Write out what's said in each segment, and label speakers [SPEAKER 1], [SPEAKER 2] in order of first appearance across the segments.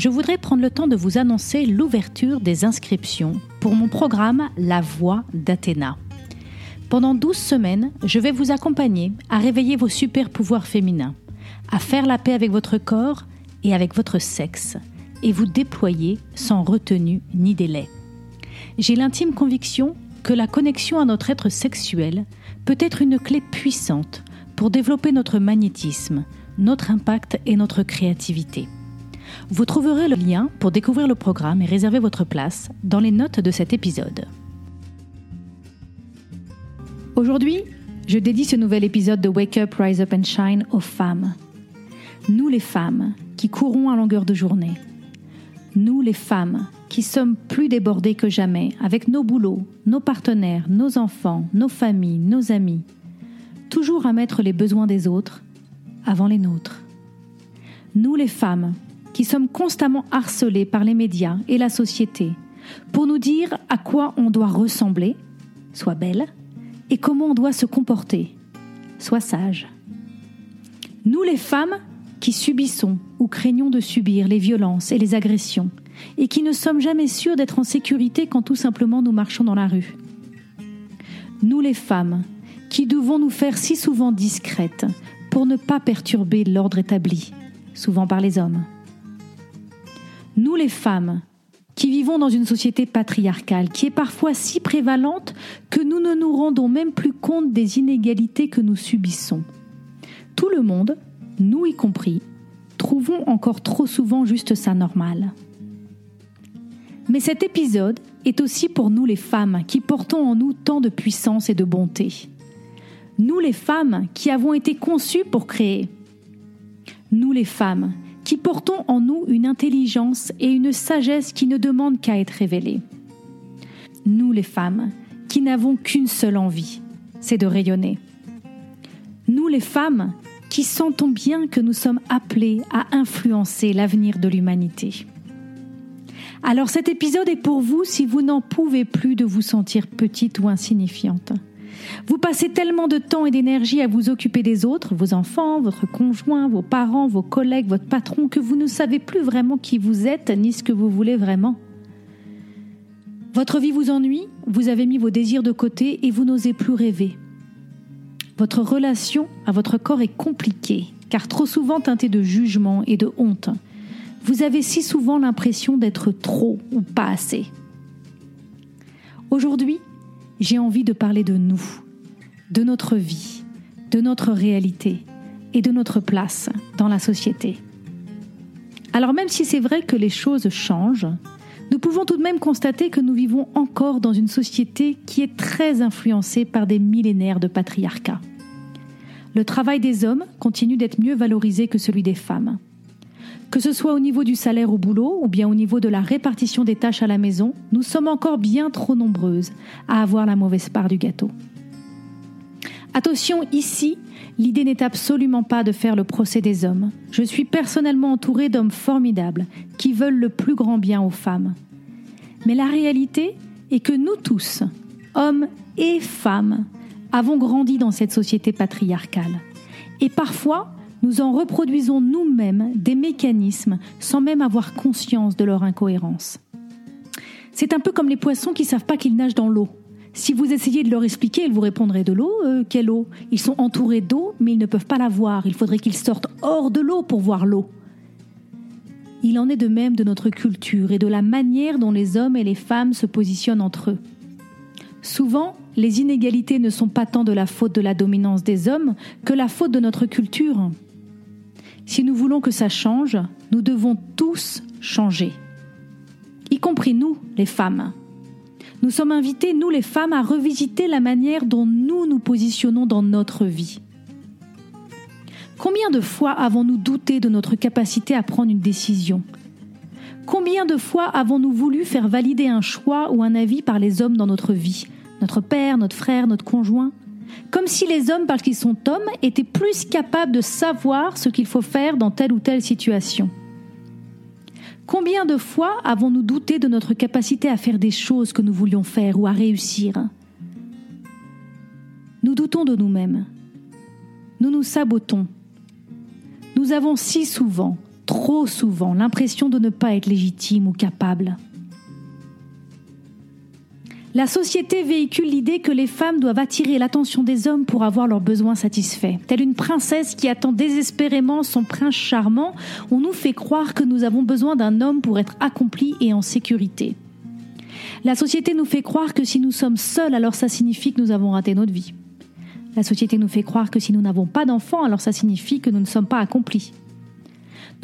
[SPEAKER 1] je voudrais prendre le temps de vous annoncer l'ouverture des inscriptions pour mon programme La Voix d'Athéna. Pendant 12 semaines, je vais vous accompagner à réveiller vos super pouvoirs féminins, à faire la paix avec votre corps et avec votre sexe, et vous déployer sans retenue ni délai. J'ai l'intime conviction que la connexion à notre être sexuel peut être une clé puissante pour développer notre magnétisme, notre impact et notre créativité. Vous trouverez le lien pour découvrir le programme et réserver votre place dans les notes de cet épisode. Aujourd'hui, je dédie ce nouvel épisode de Wake Up, Rise Up and Shine aux femmes. Nous les femmes qui courons à longueur de journée. Nous les femmes qui sommes plus débordées que jamais avec nos boulots, nos partenaires, nos enfants, nos familles, nos amis. Toujours à mettre les besoins des autres avant les nôtres. Nous les femmes qui sommes constamment harcelés par les médias et la société pour nous dire à quoi on doit ressembler, soit belle, et comment on doit se comporter, soit sage. Nous les femmes qui subissons ou craignons de subir les violences et les agressions, et qui ne sommes jamais sûrs d'être en sécurité quand tout simplement nous marchons dans la rue. Nous les femmes qui devons nous faire si souvent discrètes pour ne pas perturber l'ordre établi, souvent par les hommes. Nous les femmes, qui vivons dans une société patriarcale, qui est parfois si prévalente que nous ne nous rendons même plus compte des inégalités que nous subissons. Tout le monde, nous y compris, trouvons encore trop souvent juste ça normal. Mais cet épisode est aussi pour nous les femmes qui portons en nous tant de puissance et de bonté nous les femmes qui avons été conçues pour créer, nous les femmes portons en nous une intelligence et une sagesse qui ne demandent qu'à être révélées, nous les femmes qui n'avons qu'une seule envie, c'est de rayonner, nous les femmes qui sentons bien que nous sommes appelées à influencer l'avenir de l'humanité. Alors cet épisode est pour vous si vous n'en pouvez plus de vous sentir petite ou insignifiante. Vous passez tellement de temps et d'énergie à vous occuper des autres, vos enfants, votre conjoint, vos parents, vos collègues, votre patron, que vous ne savez plus vraiment qui vous êtes ni ce que vous voulez vraiment. Votre vie vous ennuie, vous avez mis vos désirs de côté et vous n'osez plus rêver. Votre relation à votre corps est compliquée, car trop souvent teintée de jugement et de honte. Vous avez si souvent l'impression d'être trop ou pas assez. Aujourd'hui, j'ai envie de parler de nous, de notre vie, de notre réalité et de notre place dans la société. Alors même si c'est vrai que les choses changent, nous pouvons tout de même constater que nous vivons encore dans une société qui est très influencée par des millénaires de patriarcat. Le travail des hommes continue d'être mieux valorisé que celui des femmes. Que ce soit au niveau du salaire au boulot ou bien au niveau de la répartition des tâches à la maison, nous sommes encore bien trop nombreuses à avoir la mauvaise part du gâteau. Attention, ici, l'idée n'est absolument pas de faire le procès des hommes. Je suis personnellement entourée d'hommes formidables qui veulent le plus grand bien aux femmes. Mais la réalité est que nous tous, hommes et femmes, avons grandi dans cette société patriarcale. Et parfois, nous en reproduisons nous-mêmes des mécanismes sans même avoir conscience de leur incohérence. C'est un peu comme les poissons qui savent pas qu'ils nagent dans l'eau. Si vous essayez de leur expliquer, ils vous répondraient de l'eau, euh, quelle eau? Ils sont entourés d'eau, mais ils ne peuvent pas la voir. Il faudrait qu'ils sortent hors de l'eau pour voir l'eau. Il en est de même de notre culture et de la manière dont les hommes et les femmes se positionnent entre eux. Souvent, les inégalités ne sont pas tant de la faute de la dominance des hommes que la faute de notre culture. Si nous voulons que ça change, nous devons tous changer, y compris nous, les femmes. Nous sommes invités, nous les femmes, à revisiter la manière dont nous nous positionnons dans notre vie. Combien de fois avons-nous douté de notre capacité à prendre une décision? Combien de fois avons-nous voulu faire valider un choix ou un avis par les hommes dans notre vie? Notre père, notre frère, notre conjoint? Comme si les hommes, parce qu'ils sont hommes, étaient plus capables de savoir ce qu'il faut faire dans telle ou telle situation. Combien de fois avons-nous douté de notre capacité à faire des choses que nous voulions faire ou à réussir? Nous doutons de nous-mêmes. Nous nous sabotons. Nous avons si souvent trop souvent l'impression de ne pas être légitime ou capable. La société véhicule l'idée que les femmes doivent attirer l'attention des hommes pour avoir leurs besoins satisfaits. Telle une princesse qui attend désespérément son prince charmant, on nous fait croire que nous avons besoin d'un homme pour être accomplis et en sécurité. La société nous fait croire que si nous sommes seuls, alors ça signifie que nous avons raté notre vie. La société nous fait croire que si nous n'avons pas d'enfants, alors ça signifie que nous ne sommes pas accomplis.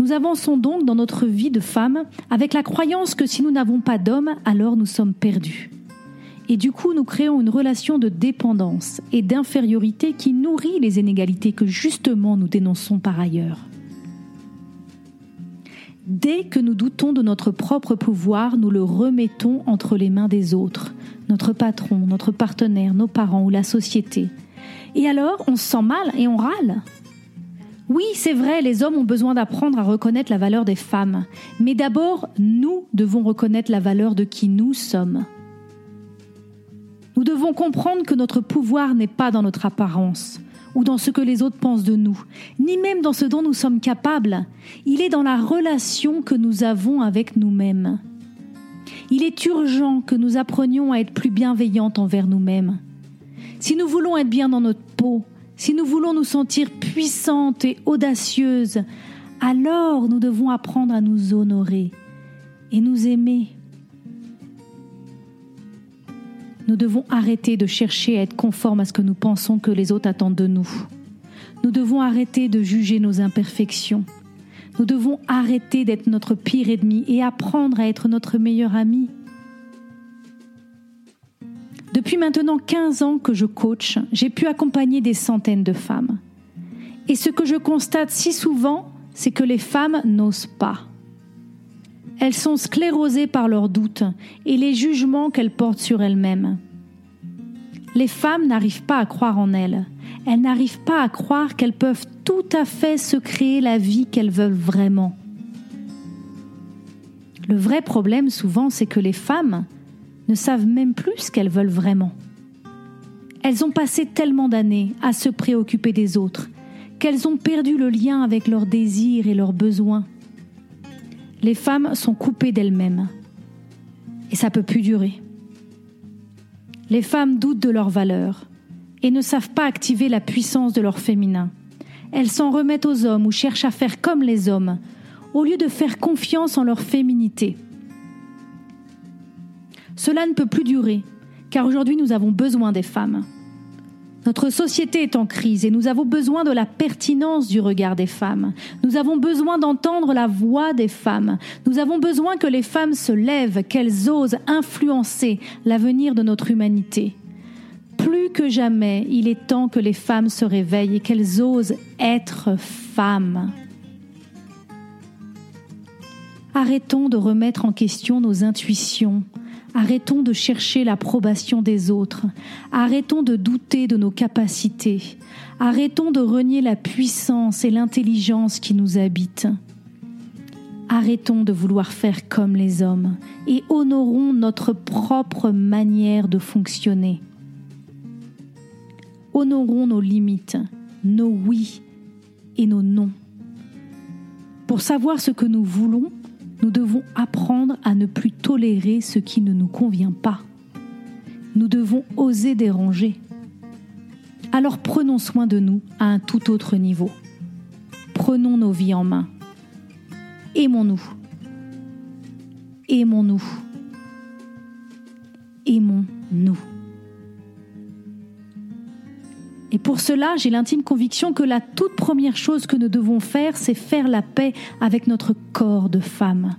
[SPEAKER 1] Nous avançons donc dans notre vie de femme avec la croyance que si nous n'avons pas d'homme, alors nous sommes perdus. Et du coup, nous créons une relation de dépendance et d'infériorité qui nourrit les inégalités que justement nous dénonçons par ailleurs. Dès que nous doutons de notre propre pouvoir, nous le remettons entre les mains des autres, notre patron, notre partenaire, nos parents ou la société. Et alors, on se sent mal et on râle. Oui, c'est vrai, les hommes ont besoin d'apprendre à reconnaître la valeur des femmes. Mais d'abord, nous devons reconnaître la valeur de qui nous sommes. Nous devons comprendre que notre pouvoir n'est pas dans notre apparence ou dans ce que les autres pensent de nous, ni même dans ce dont nous sommes capables. Il est dans la relation que nous avons avec nous-mêmes. Il est urgent que nous apprenions à être plus bienveillantes envers nous-mêmes. Si nous voulons être bien dans notre peau, si nous voulons nous sentir puissantes et audacieuses, alors nous devons apprendre à nous honorer et nous aimer. Nous devons arrêter de chercher à être conformes à ce que nous pensons que les autres attendent de nous. Nous devons arrêter de juger nos imperfections. Nous devons arrêter d'être notre pire ennemi et apprendre à être notre meilleur ami. Depuis maintenant 15 ans que je coach, j'ai pu accompagner des centaines de femmes. Et ce que je constate si souvent, c'est que les femmes n'osent pas. Elles sont sclérosées par leurs doutes et les jugements qu'elles portent sur elles-mêmes. Les femmes n'arrivent pas à croire en elles. Elles n'arrivent pas à croire qu'elles peuvent tout à fait se créer la vie qu'elles veulent vraiment. Le vrai problème souvent, c'est que les femmes ne savent même plus ce qu'elles veulent vraiment. Elles ont passé tellement d'années à se préoccuper des autres qu'elles ont perdu le lien avec leurs désirs et leurs besoins. Les femmes sont coupées d'elles-mêmes. Et ça peut plus durer. Les femmes doutent de leur valeur et ne savent pas activer la puissance de leur féminin. Elles s'en remettent aux hommes ou cherchent à faire comme les hommes, au lieu de faire confiance en leur féminité. Cela ne peut plus durer, car aujourd'hui nous avons besoin des femmes. Notre société est en crise et nous avons besoin de la pertinence du regard des femmes. Nous avons besoin d'entendre la voix des femmes. Nous avons besoin que les femmes se lèvent, qu'elles osent influencer l'avenir de notre humanité. Plus que jamais, il est temps que les femmes se réveillent et qu'elles osent être femmes. Arrêtons de remettre en question nos intuitions, Arrêtons de chercher l'approbation des autres. Arrêtons de douter de nos capacités. Arrêtons de renier la puissance et l'intelligence qui nous habitent. Arrêtons de vouloir faire comme les hommes et honorons notre propre manière de fonctionner. Honorons nos limites, nos oui et nos non. Pour savoir ce que nous voulons, nous devons apprendre à ne plus tolérer ce qui ne nous convient pas. Nous devons oser déranger. Alors prenons soin de nous à un tout autre niveau. Prenons nos vies en main. Aimons-nous. Aimons-nous. Aimons-nous. Et pour cela, j'ai l'intime conviction que la toute première chose que nous devons faire, c'est faire la paix avec notre corps de femme.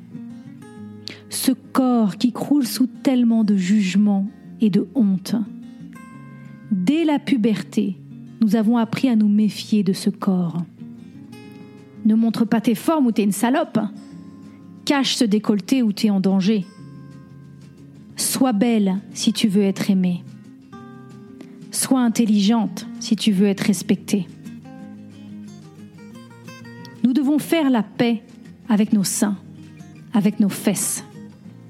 [SPEAKER 1] Ce corps qui croule sous tellement de jugements et de honte. Dès la puberté, nous avons appris à nous méfier de ce corps. Ne montre pas tes formes ou t'es une salope. Cache ce décolleté où tu es en danger. Sois belle si tu veux être aimée. Sois intelligente si tu veux être respectée. Nous devons faire la paix avec nos seins, avec nos fesses,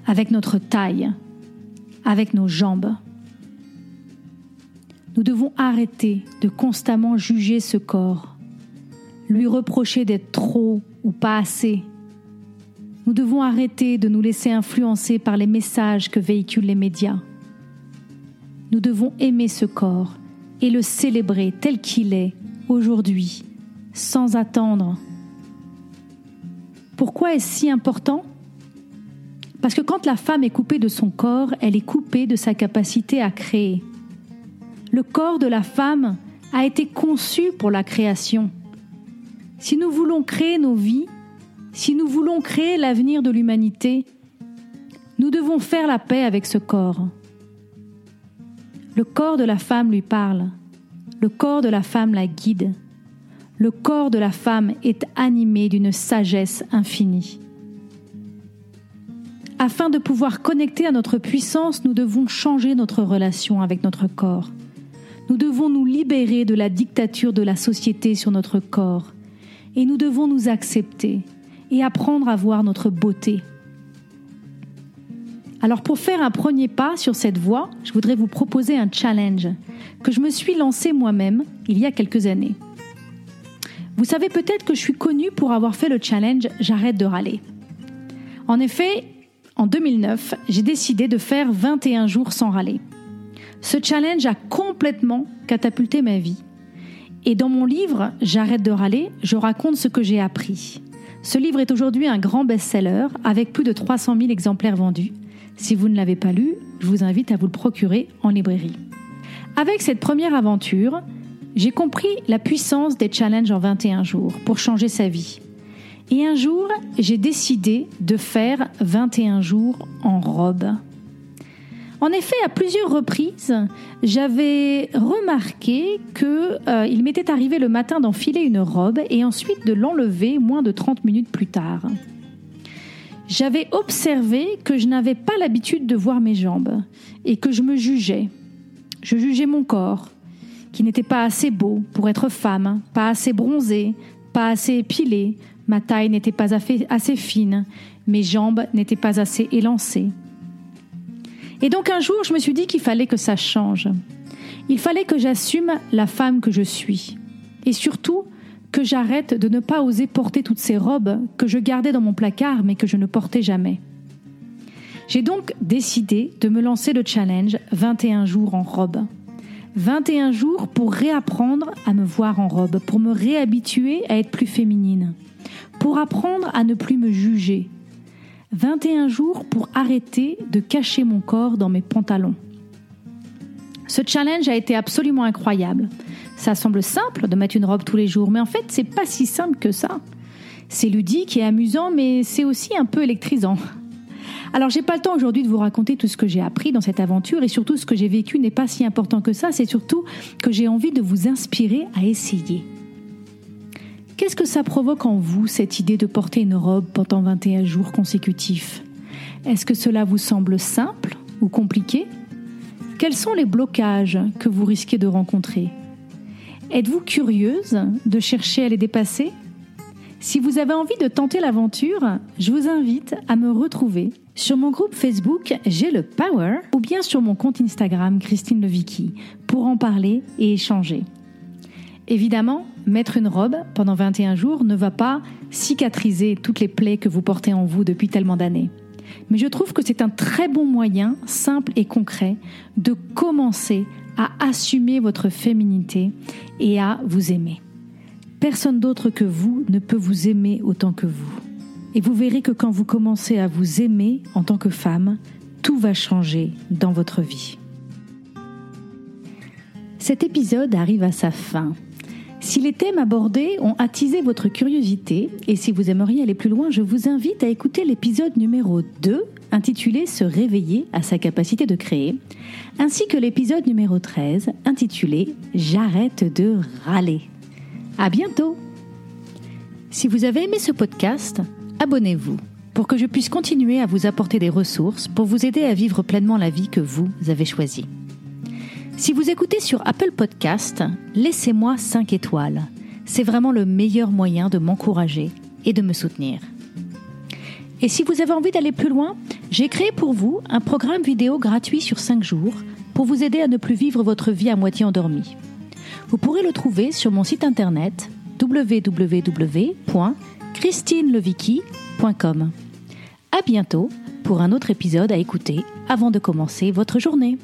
[SPEAKER 1] avec notre taille, avec nos jambes. Nous devons arrêter de constamment juger ce corps, lui reprocher d'être trop ou pas assez. Nous devons arrêter de nous laisser influencer par les messages que véhiculent les médias. Nous devons aimer ce corps et le célébrer tel qu'il est aujourd'hui, sans attendre. Pourquoi est-ce si important? Parce que quand la femme est coupée de son corps, elle est coupée de sa capacité à créer. Le corps de la femme a été conçu pour la création. Si nous voulons créer nos vies, si nous voulons créer l'avenir de l'humanité, nous devons faire la paix avec ce corps. Le corps de la femme lui parle. Le corps de la femme la guide. Le corps de la femme est animé d'une sagesse infinie. Afin de pouvoir connecter à notre puissance, nous devons changer notre relation avec notre corps. Nous devons nous libérer de la dictature de la société sur notre corps. Et nous devons nous accepter et apprendre à voir notre beauté alors pour faire un premier pas sur cette voie, je voudrais vous proposer un challenge que je me suis lancé moi-même il y a quelques années. Vous savez peut-être que je suis connue pour avoir fait le challenge J'arrête de râler. En effet, en 2009, j'ai décidé de faire 21 jours sans râler. Ce challenge a complètement catapulté ma vie. Et dans mon livre J'arrête de râler, je raconte ce que j'ai appris. Ce livre est aujourd'hui un grand best-seller avec plus de 300 000 exemplaires vendus si vous ne l'avez pas lu, je vous invite à vous le procurer en librairie. Avec cette première aventure, j'ai compris la puissance des challenges en 21 jours pour changer sa vie. Et un jour, j'ai décidé de faire 21 jours en robe. En effet, à plusieurs reprises, j'avais remarqué qu'il euh, m'était arrivé le matin d'enfiler une robe et ensuite de l'enlever moins de 30 minutes plus tard j'avais observé que je n'avais pas l'habitude de voir mes jambes et que je me jugeais. Je jugeais mon corps, qui n'était pas assez beau pour être femme, pas assez bronzé, pas assez épilé, ma taille n'était pas assez fine, mes jambes n'étaient pas assez élancées. Et donc un jour, je me suis dit qu'il fallait que ça change. Il fallait que j'assume la femme que je suis. Et surtout, que j'arrête de ne pas oser porter toutes ces robes que je gardais dans mon placard mais que je ne portais jamais. J'ai donc décidé de me lancer le challenge 21 jours en robe. 21 jours pour réapprendre à me voir en robe, pour me réhabituer à être plus féminine, pour apprendre à ne plus me juger. 21 jours pour arrêter de cacher mon corps dans mes pantalons. Ce challenge a été absolument incroyable. Ça semble simple de mettre une robe tous les jours, mais en fait, c'est pas si simple que ça. C'est ludique et amusant, mais c'est aussi un peu électrisant. Alors, j'ai pas le temps aujourd'hui de vous raconter tout ce que j'ai appris dans cette aventure et surtout ce que j'ai vécu n'est pas si important que ça, c'est surtout que j'ai envie de vous inspirer à essayer. Qu'est-ce que ça provoque en vous, cette idée de porter une robe pendant 21 jours consécutifs? Est-ce que cela vous semble simple ou compliqué? Quels sont les blocages que vous risquez de rencontrer? Êtes-vous curieuse de chercher à les dépasser? Si vous avez envie de tenter l'aventure, je vous invite à me retrouver sur mon groupe Facebook J'ai le Power ou bien sur mon compte Instagram Christine Levicki pour en parler et échanger. Évidemment, mettre une robe pendant 21 jours ne va pas cicatriser toutes les plaies que vous portez en vous depuis tellement d'années. Mais je trouve que c'est un très bon moyen, simple et concret, de commencer à assumer votre féminité et à vous aimer. Personne d'autre que vous ne peut vous aimer autant que vous. Et vous verrez que quand vous commencez à vous aimer en tant que femme, tout va changer dans votre vie. Cet épisode arrive à sa fin. Si les thèmes abordés ont attisé votre curiosité et si vous aimeriez aller plus loin, je vous invite à écouter l'épisode numéro 2 intitulé Se réveiller à sa capacité de créer, ainsi que l'épisode numéro 13 intitulé J'arrête de râler. À bientôt! Si vous avez aimé ce podcast, abonnez-vous pour que je puisse continuer à vous apporter des ressources pour vous aider à vivre pleinement la vie que vous avez choisie. Si vous écoutez sur Apple Podcast, laissez-moi 5 étoiles. C'est vraiment le meilleur moyen de m'encourager et de me soutenir. Et si vous avez envie d'aller plus loin, j'ai créé pour vous un programme vidéo gratuit sur 5 jours pour vous aider à ne plus vivre votre vie à moitié endormie. Vous pourrez le trouver sur mon site internet www.christinelevicky.com. À bientôt pour un autre épisode à écouter avant de commencer votre journée.